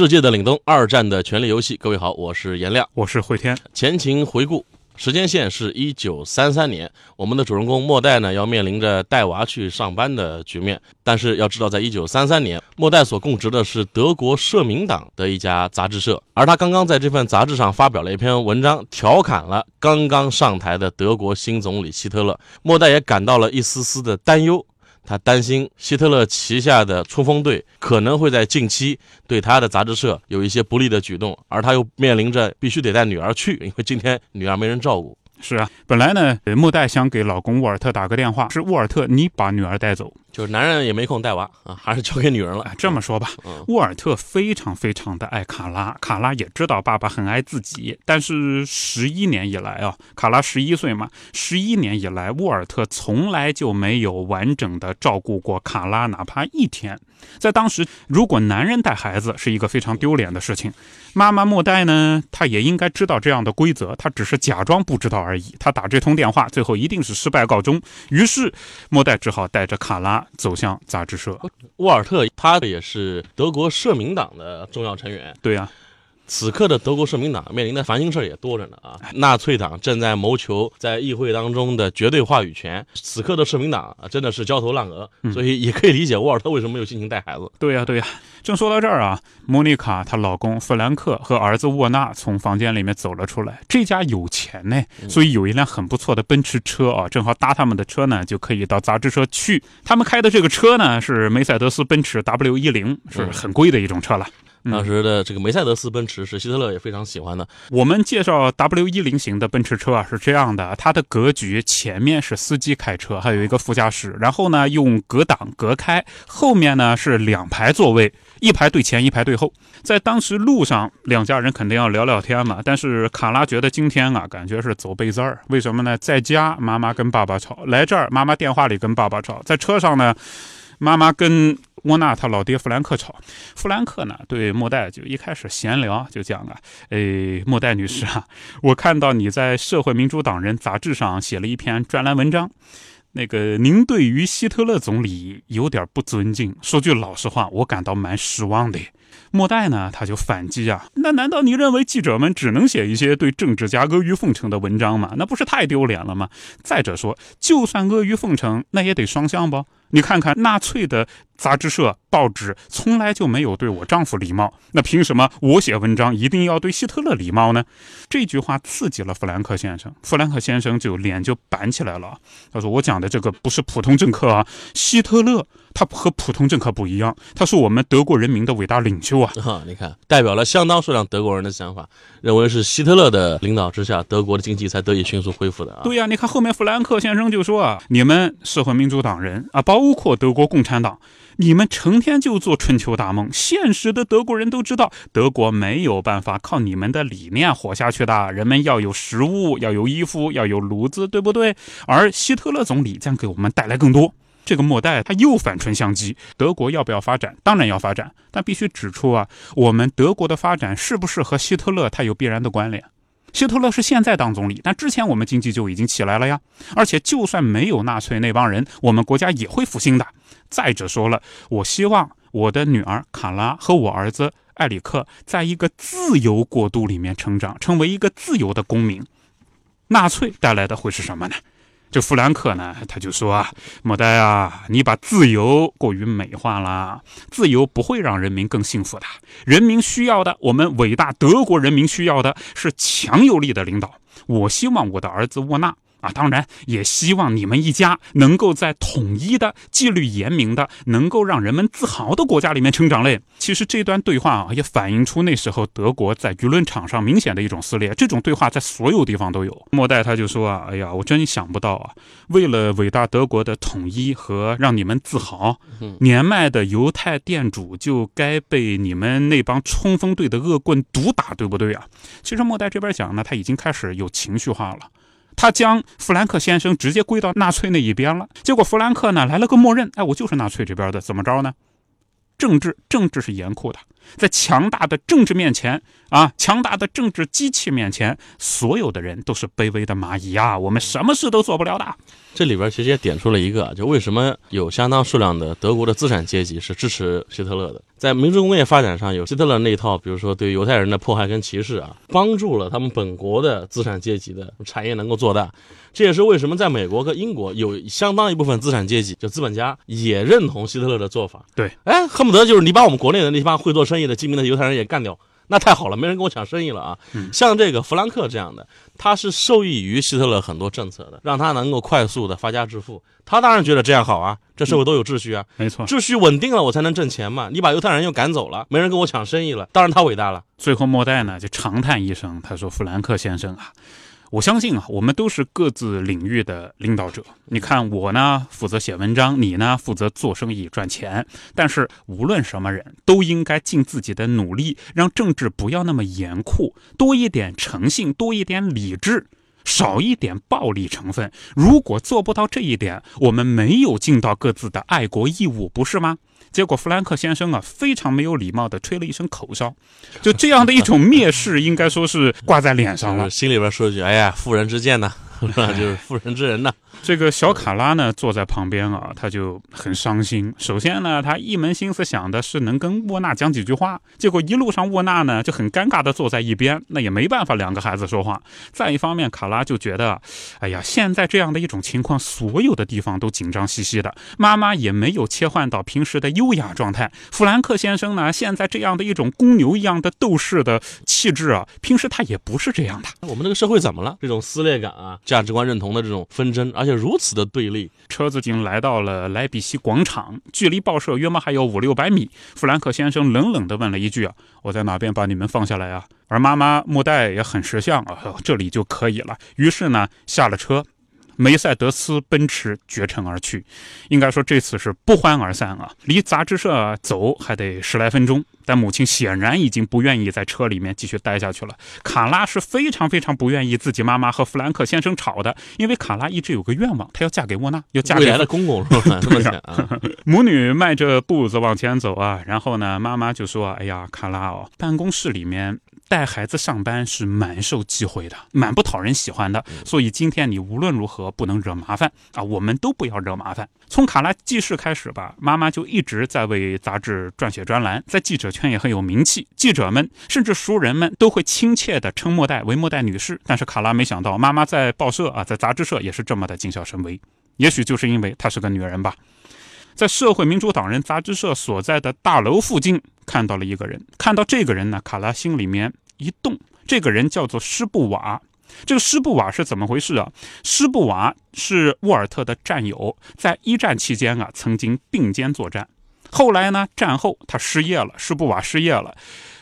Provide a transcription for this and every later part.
世界的凛冬，二战的权力游戏。各位好，我是颜亮，我是慧天。前情回顾。时间线是一九三三年，我们的主人公莫代呢要面临着带娃去上班的局面。但是要知道，在一九三三年，莫代所供职的是德国社民党的一家杂志社，而他刚刚在这份杂志上发表了一篇文章，调侃了刚刚上台的德国新总理希特勒。莫代也感到了一丝丝的担忧。他担心希特勒旗下的冲锋队可能会在近期对他的杂志社有一些不利的举动，而他又面临着必须得带女儿去，因为今天女儿没人照顾。是啊，本来呢，莫代想给老公沃尔特打个电话，是沃尔特，你把女儿带走。就是男人也没空带娃啊，还是交给女人了。这么说吧，沃尔特非常非常的爱卡拉，卡拉也知道爸爸很爱自己。但是十一年以来啊，卡拉十一岁嘛，十一年以来，沃尔特从来就没有完整的照顾过卡拉，哪怕一天。在当时，如果男人带孩子是一个非常丢脸的事情，妈妈莫代呢，她也应该知道这样的规则，她只是假装不知道而已。她打这通电话，最后一定是失败告终。于是莫代只好带着卡拉。走向杂志社，沃尔特他也是德国社民党的重要成员。对呀。此刻的德国社民党面临的烦心事儿也多着呢啊！纳粹党正在谋求在议会当中的绝对话语权。此刻的社民党啊，真的是焦头烂额，所以也可以理解沃尔特为什么没有心情带孩子。对呀，对呀。正说到这儿啊，莫妮卡她老公弗兰克和儿子沃纳从房间里面走了出来。这家有钱呢，所以有一辆很不错的奔驰车啊，正好搭他们的车呢，就可以到杂志社去。他们开的这个车呢，是梅赛德斯奔驰 W 一零，是很贵的一种车了。当时的这个梅赛德斯奔驰是希特勒也非常喜欢的。我们介绍 W 一零型的奔驰车啊，是这样的，它的格局前面是司机开车，还有一个副驾驶，然后呢用隔挡隔开，后面呢是两排座位，一排对前，一排对后。在当时路上，两家人肯定要聊聊天嘛。但是卡拉觉得今天啊，感觉是走背字儿。为什么呢？在家妈妈跟爸爸吵，来这儿妈妈电话里跟爸爸吵，在车上呢，妈妈跟。沃纳他老爹弗兰克吵，弗兰克呢对莫代就一开始闲聊，就讲啊，诶，莫代女士啊，我看到你在《社会民主党人》杂志上写了一篇专栏文章，那个您对于希特勒总理有点不尊敬，说句老实话，我感到蛮失望的。莫代呢，他就反击啊，那难道你认为记者们只能写一些对政治家阿谀奉承的文章吗？那不是太丢脸了吗？再者说，就算阿谀奉承，那也得双向不？你看看纳粹的杂志社、报纸，从来就没有对我丈夫礼貌，那凭什么我写文章一定要对希特勒礼貌呢？这句话刺激了弗兰克先生，弗兰克先生就脸就板起来了。他说：“我讲的这个不是普通政客啊，希特勒他和普通政客不一样，他是我们德国人民的伟大领袖啊！你看，代表了相当数量德国人的想法，认为是希特勒的领导之下，德国的经济才得以迅速恢复的啊！对呀，你看后面弗兰克先生就说啊，你们社会民主党人啊，包。”包括德国共产党，你们成天就做春秋大梦。现实的德国人都知道，德国没有办法靠你们的理念活下去的。人们要有食物，要有衣服，要有炉子，对不对？而希特勒总理将给我们带来更多。这个末代他又反唇相讥：德国要不要发展？当然要发展，但必须指出啊，我们德国的发展是不是和希特勒他有必然的关联？希特勒是现在当总理，但之前我们经济就已经起来了呀。而且就算没有纳粹那帮人，我们国家也会复兴的。再者说了，我希望我的女儿卡拉和我儿子埃里克在一个自由国度里面成长，成为一个自由的公民。纳粹带来的会是什么呢？这弗兰克呢，他就说，莫代啊，你把自由过于美化了，自由不会让人民更幸福的。人民需要的，我们伟大德国人民需要的是强有力的领导。我希望我的儿子沃纳啊，当然也希望你们一家能够在统一的、纪律严明的、能够让人们自豪的国家里面成长嘞。其实这段对话啊，也反映出那时候德国在舆论场上明显的一种撕裂。这种对话在所有地方都有。莫代他就说啊，哎呀，我真想不到啊，为了伟大德国的统一和让你们自豪，年迈的犹太店主就该被你们那帮冲锋队的恶棍毒打，对不对啊？其实莫代这边讲呢，他已经开始有情绪化了。他将弗兰克先生直接归到纳粹那一边了，结果弗兰克呢来了个默认，哎，我就是纳粹这边的，怎么着呢？政治，政治是严酷的，在强大的政治面前啊，强大的政治机器面前，所有的人都是卑微的蚂蚁啊，我们什么事都做不了的。这里边其实也点出了一个，就为什么有相当数量的德国的资产阶级是支持希特勒的。在民族工业发展上，有希特勒那一套，比如说对犹太人的迫害跟歧视啊，帮助了他们本国的资产阶级的产业能够做大。这也是为什么在美国和英国有相当一部分资产阶级，就资本家也认同希特勒的做法。对，哎，恨不得就是你把我们国内的那帮会做生意的精明的犹太人也干掉。那太好了，没人跟我抢生意了啊！像这个弗兰克这样的，他是受益于希特勒很多政策的，让他能够快速的发家致富。他当然觉得这样好啊，这社会都有秩序啊，没错，秩序稳定了，我才能挣钱嘛。你把犹太人又赶走了，没人跟我抢生意了，当然他伟大了。最后莫代呢，就长叹一声，他说：“弗兰克先生啊。”我相信啊，我们都是各自领域的领导者。你看我呢，负责写文章；你呢，负责做生意赚钱。但是无论什么人，都应该尽自己的努力，让政治不要那么严酷，多一点诚信，多一点理智，少一点暴力成分。如果做不到这一点，我们没有尽到各自的爱国义务，不是吗？结果，弗兰克先生啊，非常没有礼貌地吹了一声口哨，就这样的一种蔑视，应该说是挂在脸上了。心里边说一句：“哎呀，妇人之见呐。”就是妇人之仁呐。这个小卡拉呢，坐在旁边啊，他就很伤心。首先呢，他一门心思想的是能跟沃纳讲几句话，结果一路上沃纳呢就很尴尬的坐在一边，那也没办法，两个孩子说话。再一方面，卡拉就觉得，哎呀，现在这样的一种情况，所有的地方都紧张兮兮的，妈妈也没有切换到平时的优雅状态。弗兰克先生呢，现在这样的一种公牛一样的斗士的气质啊，平时他也不是这样的。我们这个社会怎么了？这种撕裂感啊！价值观认同的这种纷争，而且如此的对立。车子已经来到了莱比锡广场，距离报社约莫还有五六百米。弗兰克先生冷冷的问了一句：“啊，我在哪边把你们放下来啊？”而妈妈莫代也很识相啊，这里就可以了。于是呢，下了车。梅赛德斯奔驰绝尘而去，应该说这次是不欢而散啊！离杂志社走还得十来分钟，但母亲显然已经不愿意在车里面继续待下去了。卡拉是非常非常不愿意自己妈妈和弗兰克先生吵的，因为卡拉一直有个愿望，她要嫁给沃纳，要嫁给未来的公公！母女迈着步子往前走啊，然后呢，妈妈就说：“哎呀，卡拉哦，办公室里面。”带孩子上班是蛮受忌讳的，蛮不讨人喜欢的。所以今天你无论如何不能惹麻烦啊！我们都不要惹麻烦。从卡拉记事开始吧，妈妈就一直在为杂志撰写专栏，在记者圈也很有名气。记者们甚至熟人们都会亲切地称莫代为莫代女士。但是卡拉没想到，妈妈在报社啊，在杂志社也是这么的谨小慎微。也许就是因为她是个女人吧。在社会民主党人杂志社所在的大楼附近，看到了一个人。看到这个人呢，卡拉心里面一动。这个人叫做施布瓦。这个施布瓦是怎么回事啊？施布瓦是沃尔特的战友，在一战期间啊，曾经并肩作战。后来呢，战后他失业了，施布瓦失业了，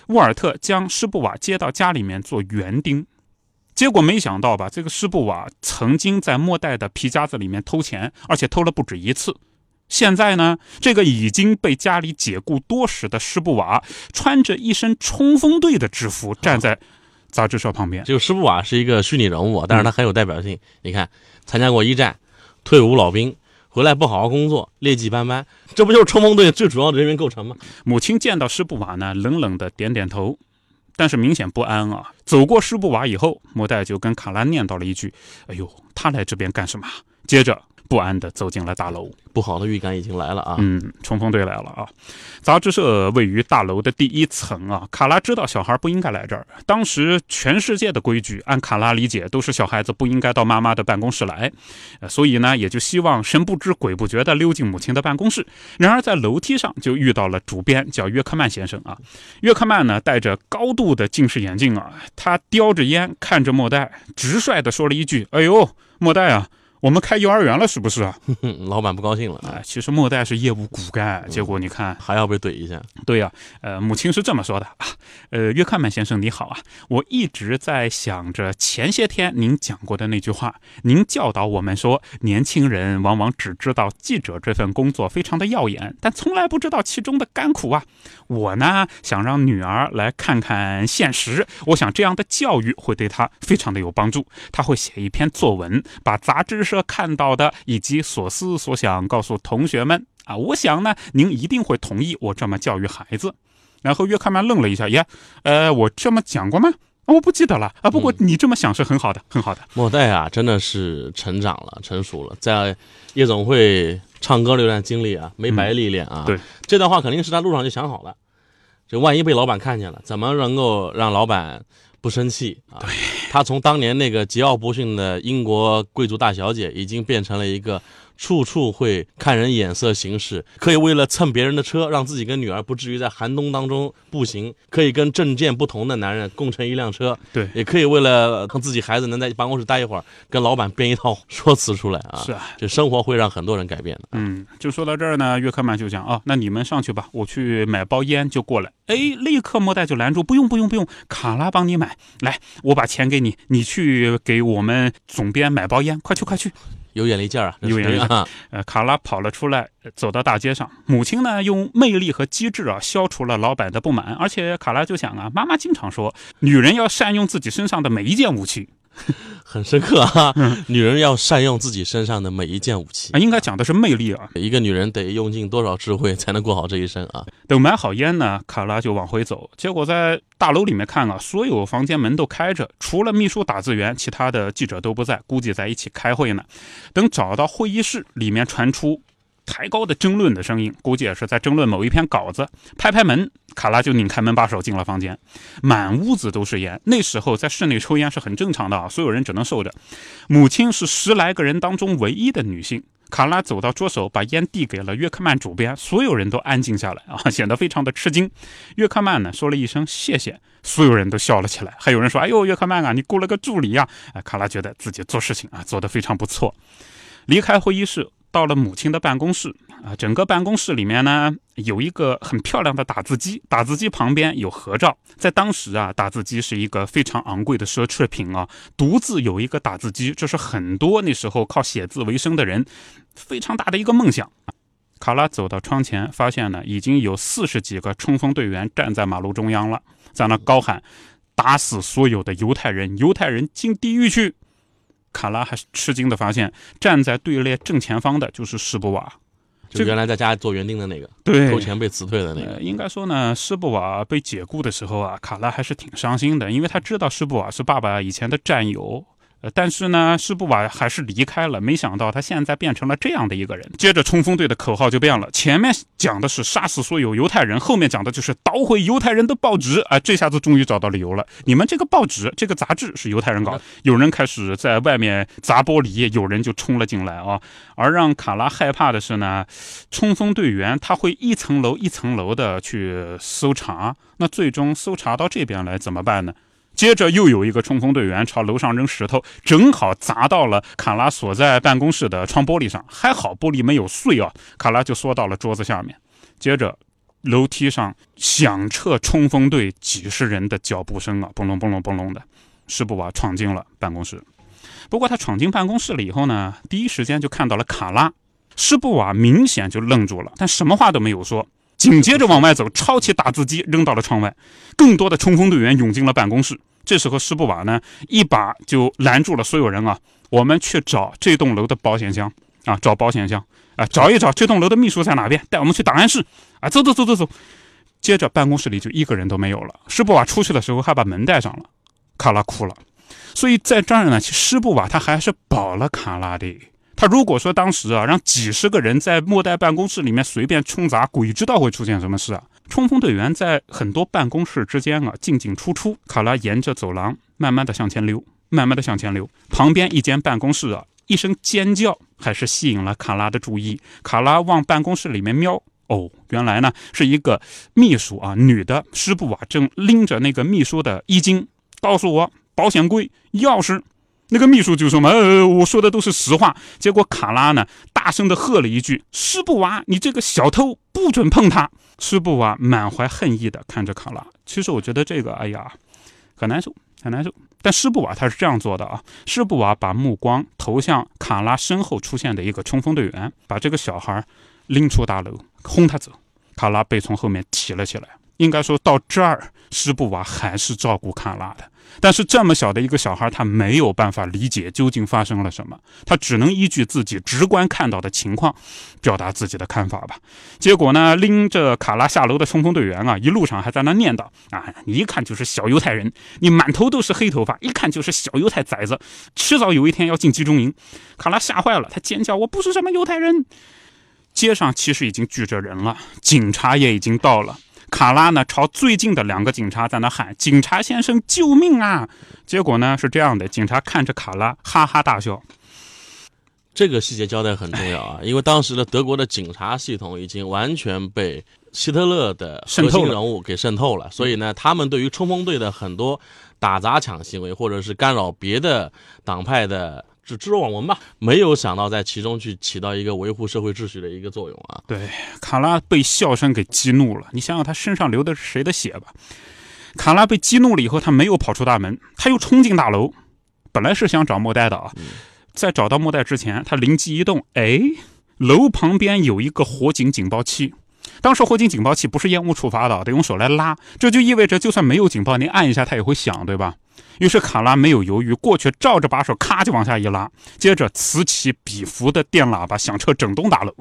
沃尔特将施布瓦接到家里面做园丁。结果没想到吧，这个施布瓦曾经在末代的皮夹子里面偷钱，而且偷了不止一次。现在呢，这个已经被家里解雇多时的施布瓦，穿着一身冲锋队的制服，站在杂志社旁边。就施布瓦是一个虚拟人物，但是他很有代表性。你看，参加过一战，退伍老兵，回来不好好工作，劣迹斑斑，这不就是冲锋队最主要的人员构成吗？母亲见到施布瓦呢，冷冷的点点头，但是明显不安啊。走过施布瓦以后，莫代就跟卡拉念叨了一句：“哎呦，他来这边干什么？”接着。不安地走进了大楼。不好的预感已经来了啊！嗯，冲锋队来了啊！杂志社位于大楼的第一层啊。卡拉知道小孩不应该来这儿。当时全世界的规矩，按卡拉理解，都是小孩子不应该到妈妈的办公室来，呃所以呢，也就希望神不知鬼不觉地溜进母亲的办公室。然而在楼梯上就遇到了主编，叫约克曼先生啊。约克曼呢，戴着高度的近视眼镜啊，他叼着烟看着莫代，直率地说了一句：“哎呦，莫代啊。”我们开幼儿园了，是不是啊？老板不高兴了啊！其实莫代是业务骨干，结果你看还要被怼一下。对呀，呃，母亲是这么说的啊，呃，约克曼先生你好啊，我一直在想着前些天您讲过的那句话，您教导我们说，年轻人往往只知道记者这份工作非常的耀眼，但从来不知道其中的甘苦啊。我呢想让女儿来看看现实，我想这样的教育会对她非常的有帮助。她会写一篇作文，把杂志。社看到的以及所思所想，告诉同学们啊！我想呢，您一定会同意我这么教育孩子。然后约克曼愣了一下，耶，呃，我这么讲过吗？我不记得了啊。不过你这么想是很好的，很好的。莫代啊，真的是成长了，成熟了，在夜总会唱歌这段经历啊，没白历练啊。对，这段话肯定是他路上就想好了。这万一被老板看见了，怎么能够让老板？不生气啊！对，他从当年那个桀骜不驯的英国贵族大小姐，已经变成了一个。处处会看人眼色行事，可以为了蹭别人的车，让自己跟女儿不至于在寒冬当中步行；可以跟政见不同的男人共乘一辆车，对，也可以为了让自己孩子能在办公室待一会儿，跟老板编一套说辞出来啊。是啊，这生活会让很多人改变的。嗯，就说到这儿呢，约克曼就讲啊，那你们上去吧，我去买包烟就过来。哎，立刻莫代就拦住，不用不用不用，卡拉帮你买，来，我把钱给你，你去给我们总编买包烟，快去快去。有眼力劲儿啊！有眼力啊！呃，卡拉跑了出来，走到大街上。母亲呢，用魅力和机智啊，消除了老板的不满。而且卡拉就想啊，妈妈经常说，女人要善用自己身上的每一件武器。很深刻啊！女人要善用自己身上的每一件武器啊，应该讲的是魅力啊。一个女人得用尽多少智慧才能过好这一生啊？等买好烟呢，卡拉就往回走。结果在大楼里面看啊，所有房间门都开着，除了秘书打字员，其他的记者都不在，估计在一起开会呢。等找到会议室，里面传出。抬高的争论的声音，估计也是在争论某一篇稿子。拍拍门，卡拉就拧开门把手进了房间，满屋子都是烟。那时候在室内抽烟是很正常的啊，所有人只能受着。母亲是十来个人当中唯一的女性。卡拉走到桌手，把烟递给了约克曼主编，所有人都安静下来啊，显得非常的吃惊。约克曼呢说了一声谢谢，所有人都笑了起来。还有人说：“哎呦，约克曼啊，你雇了个助理呀！”哎，卡拉觉得自己做事情啊做得非常不错。离开会议室。到了母亲的办公室啊，整个办公室里面呢有一个很漂亮的打字机，打字机旁边有合照。在当时啊，打字机是一个非常昂贵的奢侈品啊，独自有一个打字机，这是很多那时候靠写字为生的人非常大的一个梦想。卡拉走到窗前，发现呢已经有四十几个冲锋队员站在马路中央了，在那高喊：“打死所有的犹太人，犹太人进地狱去！”卡拉还是吃惊的发现，站在队列正前方的就是施布瓦，就原来在家做园丁的那个，对，偷钱被辞退的那个。应该说呢，施布瓦被解雇的时候啊，卡拉还是挺伤心的，因为他知道施布瓦是爸爸以前的战友。呃，但是呢，施布瓦还是离开了。没想到他现在变成了这样的一个人。接着，冲锋队的口号就变了。前面讲的是杀死所有犹太人，后面讲的就是捣毁犹太人的报纸。啊，这下子终于找到理由了。你们这个报纸、这个杂志是犹太人搞的，有人开始在外面砸玻璃，有人就冲了进来啊。而让卡拉害怕的是呢，冲锋队员他会一层楼一层楼的去搜查，那最终搜查到这边来怎么办呢？接着又有一个冲锋队员朝楼上扔石头，正好砸到了卡拉所在办公室的窗玻璃上，还好玻璃没有碎啊，卡拉就缩到了桌子下面。接着，楼梯上响彻冲锋队几十人的脚步声啊，嘣隆嘣隆嘣隆的，施布瓦闯进了办公室。不过他闯进办公室了以后呢，第一时间就看到了卡拉，施布瓦明显就愣住了，但什么话都没有说。紧接着往外走，抄起打字机扔到了窗外。更多的冲锋队员涌进了办公室。这时候，施布瓦呢一把就拦住了所有人啊！我们去找这栋楼的保险箱啊，找保险箱啊，找一找这栋楼的秘书在哪边，带我们去档案室啊！走走走走走。接着，办公室里就一个人都没有了。施布瓦出去的时候还把门带上了。卡拉哭了。所以在这儿呢，其实施布瓦他还是保了卡拉的。他如果说当时啊，让几十个人在末代办公室里面随便冲砸，鬼知道会出现什么事啊！冲锋队员在很多办公室之间啊进进出出，卡拉沿着走廊慢慢的向前溜，慢慢的向前溜。旁边一间办公室啊，一声尖叫还是吸引了卡拉的注意。卡拉往办公室里面瞄，哦，原来呢是一个秘书啊，女的施布啊正拎着那个秘书的衣襟，告诉我保险柜、钥匙。那个秘书就说嘛，呃，我说的都是实话。结果卡拉呢，大声的喝了一句：“施布瓦，你这个小偷，不准碰他！”施布瓦满怀恨意的看着卡拉。其实我觉得这个，哎呀，很难受，很难受。但施布瓦他是这样做的啊，施布瓦把目光投向卡拉身后出现的一个冲锋队员，把这个小孩拎出大楼，轰他走。卡拉被从后面提了起来。应该说到这儿，施布瓦还是照顾卡拉的。但是这么小的一个小孩，他没有办法理解究竟发生了什么，他只能依据自己直观看到的情况，表达自己的看法吧。结果呢，拎着卡拉下楼的冲锋队员啊，一路上还在那念叨啊，你一看就是小犹太人，你满头都是黑头发，一看就是小犹太崽子，迟早有一天要进集中营。卡拉吓坏了，他尖叫：“我不是什么犹太人！”街上其实已经聚着人了，警察也已经到了。卡拉呢，朝最近的两个警察在那喊：“警察先生，救命啊！”结果呢是这样的，警察看着卡拉，哈哈大笑。这个细节交代很重要啊，因为当时的德国的警察系统已经完全被希特勒的核心人物给渗透了，所以呢，他们对于冲锋队的很多打砸抢行为，或者是干扰别的党派的。是置若罔闻吧，没有想到在其中去起到一个维护社会秩序的一个作用啊。对，卡拉被笑声给激怒了。你想想，他身上流的是谁的血吧？卡拉被激怒了以后，他没有跑出大门，他又冲进大楼。本来是想找莫代的啊，在找到莫代之前，他灵机一动，哎，楼旁边有一个火警警报器。当时火警警报器不是烟雾触发的，得用手来拉，这就意味着就算没有警报，您按一下它也会响，对吧？于是卡拉没有犹豫，过去照着把手，咔就往下一拉，接着此起彼伏的电喇叭响彻整栋大楼。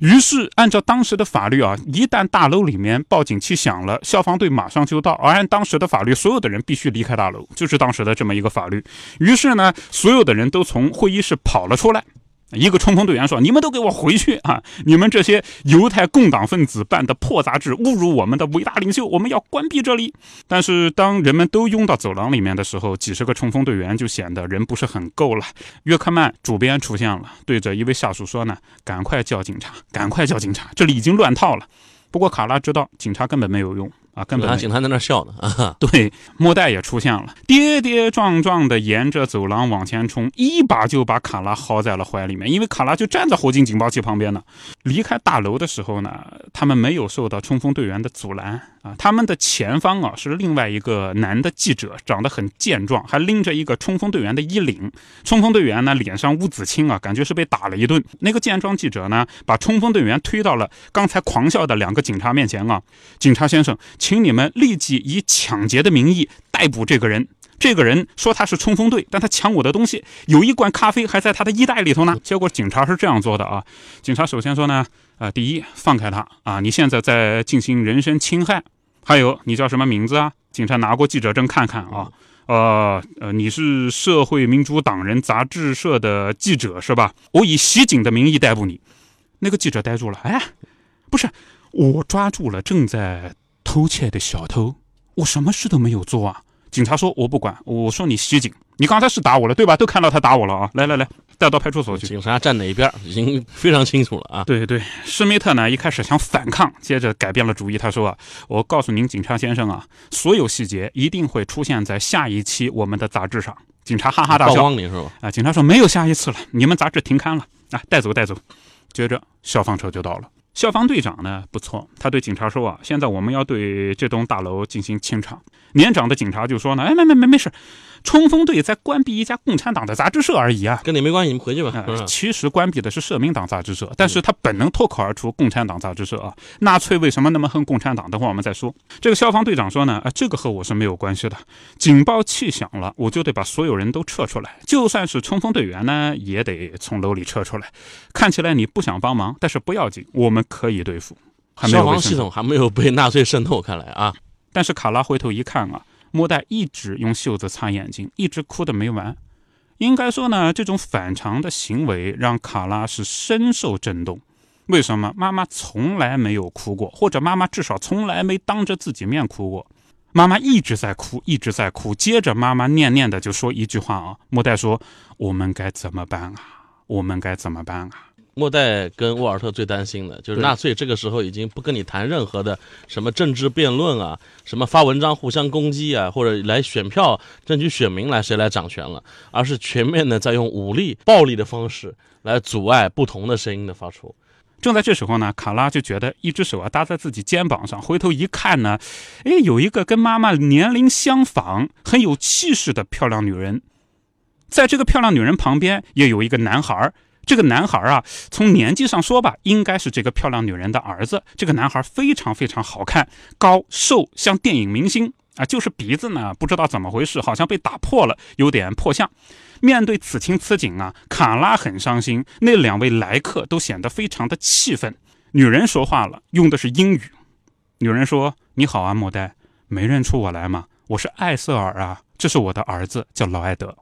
于是按照当时的法律啊，一旦大楼里面报警器响了，消防队马上就到。而按当时的法律，所有的人必须离开大楼，就是当时的这么一个法律。于是呢，所有的人都从会议室跑了出来。一个冲锋队员说：“你们都给我回去啊！你们这些犹太共党分子办的破杂志，侮辱我们的伟大领袖，我们要关闭这里。”但是当人们都拥到走廊里面的时候，几十个冲锋队员就显得人不是很够了。约克曼主编出现了，对着一位下属说：“呢，赶快叫警察，赶快叫警察，这里已经乱套了。”不过卡拉知道警察根本没有用。啊，根本警察在那笑呢。啊，对，莫代也出现了，跌跌撞撞的沿着走廊往前冲，一把就把卡拉薅在了怀里面。因为卡拉就站在火警警报器旁边呢。离开大楼的时候呢，他们没有受到冲锋队员的阻拦啊。他们的前方啊是另外一个男的记者，长得很健壮，还拎着一个冲锋队员的衣领。冲锋队员呢脸上乌紫青啊，感觉是被打了一顿。那个健壮记者呢，把冲锋队员推到了刚才狂笑的两个警察面前啊，警察先生。请你们立即以抢劫的名义逮捕这个人。这个人说他是冲锋队，但他抢我的东西，有一罐咖啡还在他的衣袋里头呢。结果警察是这样做的啊，警察首先说呢，啊，第一放开他啊，你现在在进行人身侵害。还有你叫什么名字啊？警察拿过记者证看看啊，呃呃，你是社会民主党人杂志社的记者是吧？我以袭警的名义逮捕你。那个记者呆住了，哎，不是，我抓住了正在。偷窃的小偷，我什么事都没有做啊！警察说：“我不管。”我说：“你袭警，你刚才是打我了，对吧？都看到他打我了啊！来来来，带到派出所去。”警察站哪一边已经非常清楚了啊！对对，施密特呢一开始想反抗，接着改变了主意。他说：“啊，我告诉您，警察先生啊，所有细节一定会出现在下一期我们的杂志上。”警察哈哈大笑。曝光你是吧？啊！警察说：“没有下一次了，你们杂志停刊了啊！带走带走。”接着消防车就到了。消防队长呢不错，他对警察说啊，现在我们要对这栋大楼进行清场。年长的警察就说呢，哎，没没没没事。冲锋队在关闭一家共产党的杂志社而已啊，跟你没关系，你们回去吧。其实关闭的是社民党杂志社，但是他本能脱口而出共产党杂志社啊。纳粹为什么那么恨共产党？等会儿我们再说。这个消防队长说呢，啊，这个和我是没有关系的。警报器响了，我就得把所有人都撤出来，就算是冲锋队员呢，也得从楼里撤出来。看起来你不想帮忙，但是不要紧，我们可以对付。消防系统还没有被纳粹渗透，看来啊。但是卡拉回头一看啊。莫代一直用袖子擦眼睛，一直哭的没完。应该说呢，这种反常的行为让卡拉是深受震动。为什么？妈妈从来没有哭过，或者妈妈至少从来没当着自己面哭过。妈妈一直在哭，一直在哭。接着妈妈念念的就说一句话啊：“莫代说，我们该怎么办啊？我们该怎么办啊？”莫代跟沃尔特最担心的就是纳粹这个时候已经不跟你谈任何的什么政治辩论啊，什么发文章互相攻击啊，或者来选票争取选民来谁来掌权了，而是全面的在用武力、暴力的方式来阻碍不同的声音的发出。正在这时候呢，卡拉就觉得一只手啊搭在自己肩膀上，回头一看呢，哎，有一个跟妈妈年龄相仿、很有气势的漂亮女人，在这个漂亮女人旁边也有一个男孩儿。这个男孩啊，从年纪上说吧，应该是这个漂亮女人的儿子。这个男孩非常非常好看，高瘦，像电影明星啊。就是鼻子呢，不知道怎么回事，好像被打破了，有点破相。面对此情此景啊，卡拉很伤心。那两位来客都显得非常的气愤。女人说话了，用的是英语。女人说：“你好啊，莫代，没认出我来吗？我是艾瑟尔啊，这是我的儿子，叫劳埃德。”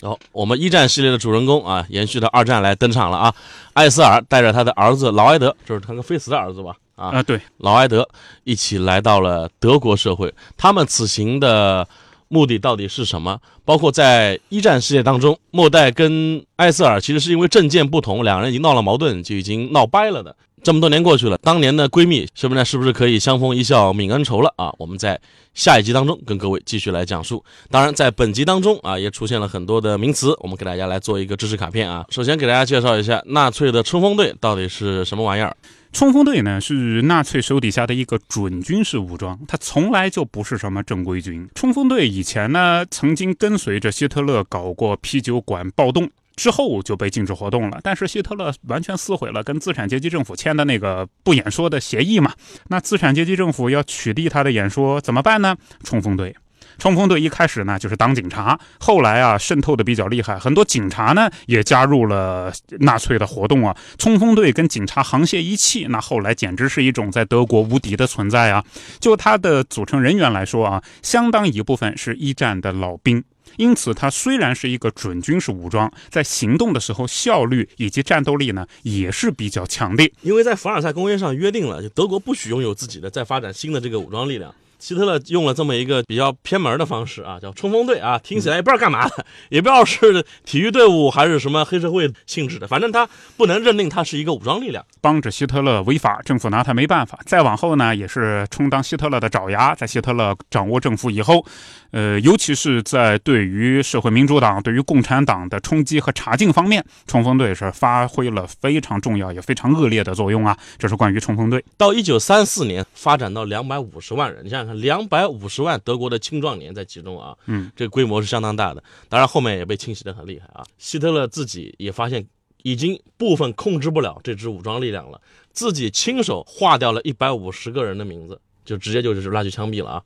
哦，我们一战系列的主人公啊，延续到二战来登场了啊。艾斯尔带着他的儿子劳埃德，就是他跟菲茨的儿子吧？啊啊，对，劳埃德一起来到了德国社会。他们此行的目的到底是什么？包括在一战世界当中，莫代跟艾斯尔其实是因为政见不同，两人已经闹了矛盾，就已经闹掰了的。这么多年过去了，当年的闺蜜，是不是？是不是可以相逢一笑泯恩仇了啊？我们在下一集当中跟各位继续来讲述。当然，在本集当中啊，也出现了很多的名词，我们给大家来做一个知识卡片啊。首先给大家介绍一下纳粹的冲锋队到底是什么玩意儿。冲锋队呢是纳粹手底下的一个准军事武装，它从来就不是什么正规军。冲锋队以前呢曾经跟随着希特勒搞过啤酒馆暴动。之后就被禁止活动了，但是希特勒完全撕毁了跟资产阶级政府签的那个不演说的协议嘛。那资产阶级政府要取缔他的演说怎么办呢？冲锋队，冲锋队一开始呢就是当警察，后来啊渗透的比较厉害，很多警察呢也加入了纳粹的活动啊。冲锋队跟警察沆瀣一气，那后来简直是一种在德国无敌的存在啊。就它的组成人员来说啊，相当一部分是一战的老兵。因此，它虽然是一个准军事武装，在行动的时候效率以及战斗力呢，也是比较强的。因为在凡尔赛公约上约定了，就德国不许拥有自己的再发展新的这个武装力量。希特勒用了这么一个比较偏门的方式啊，叫冲锋队啊，听起来也不知道干嘛的，也不知道是体育队伍还是什么黑社会性质的，反正他不能认定他是一个武装力量，帮着希特勒违法，政府拿他没办法。再往后呢，也是充当希特勒的爪牙，在希特勒掌握政府以后，呃，尤其是在对于社会民主党、对于共产党的冲击和查禁方面，冲锋队是发挥了非常重要也非常恶劣的作用啊。这是关于冲锋队。到一九三四年，发展到两百五十万人，你想想。两百五十万德国的青壮年在其中啊，嗯，这个规模是相当大的。当然后面也被清洗的很厉害啊。希特勒自己也发现，已经部分控制不了这支武装力量了，自己亲手划掉了一百五十个人的名字。就直接就是拉去枪毙了啊！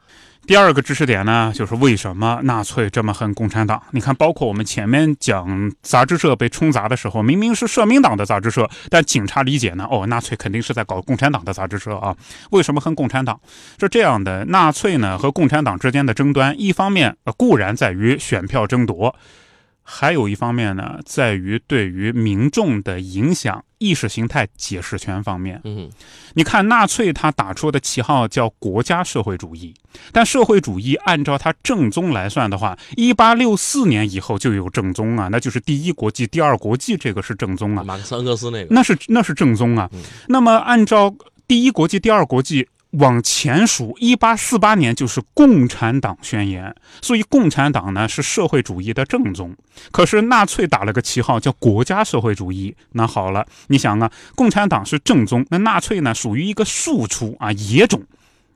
第二个知识点呢，就是为什么纳粹这么恨共产党？你看，包括我们前面讲杂志社被冲砸的时候，明明是社民党的杂志社，但警察理解呢，哦，纳粹肯定是在搞共产党的杂志社啊！为什么恨共产党？是这样的，纳粹呢和共产党之间的争端，一方面固然在于选票争夺。还有一方面呢，在于对于民众的影响、意识形态解释权方面。嗯，你看纳粹他打出的旗号叫国家社会主义，但社会主义按照它正宗来算的话，一八六四年以后就有正宗啊，那就是第一国际、第二国际，这个是正宗啊。马克思恩格斯那个，那是那是正宗啊。那么按照第一国际、第二国际。往前数，一八四八年就是共产党宣言，所以共产党呢是社会主义的正宗。可是纳粹打了个旗号叫国家社会主义，那好了，你想啊，共产党是正宗，那纳粹呢属于一个庶出啊野种，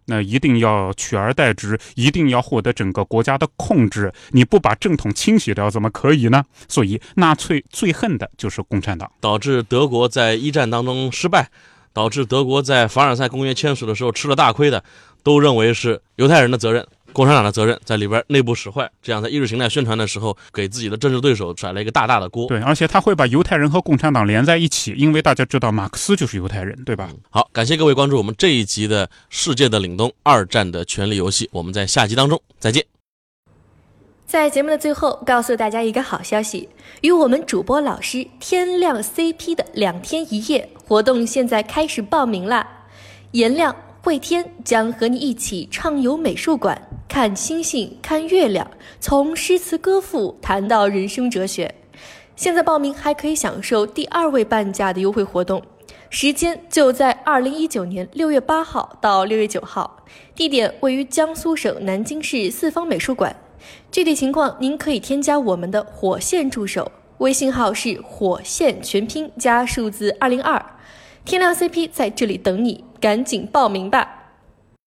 那一定要取而代之，一定要获得整个国家的控制，你不把正统清洗掉怎么可以呢？所以纳粹最恨的就是共产党，导致德国在一战当中失败。导致德国在凡尔赛公约签署的时候吃了大亏的，都认为是犹太人的责任、共产党的责任，在里边内部使坏，这样在意识形态宣传的时候，给自己的政治对手甩了一个大大的锅。对，而且他会把犹太人和共产党连在一起，因为大家知道马克思就是犹太人，对吧？好，感谢各位关注我们这一集的《世界的凛冬：二战的权力游戏》，我们在下集当中再见。在节目的最后，告诉大家一个好消息：与我们主播老师天亮 CP 的两天一夜活动现在开始报名啦！颜亮、慧天将和你一起畅游美术馆，看星星，看月亮，从诗词歌赋谈到人生哲学。现在报名还可以享受第二位半价的优惠活动，时间就在二零一九年六月八号到六月九号，地点位于江苏省南京市四方美术馆。具体情况，您可以添加我们的火线助手，微信号是火线全拼加数字二零二，天亮 CP 在这里等你，赶紧报名吧。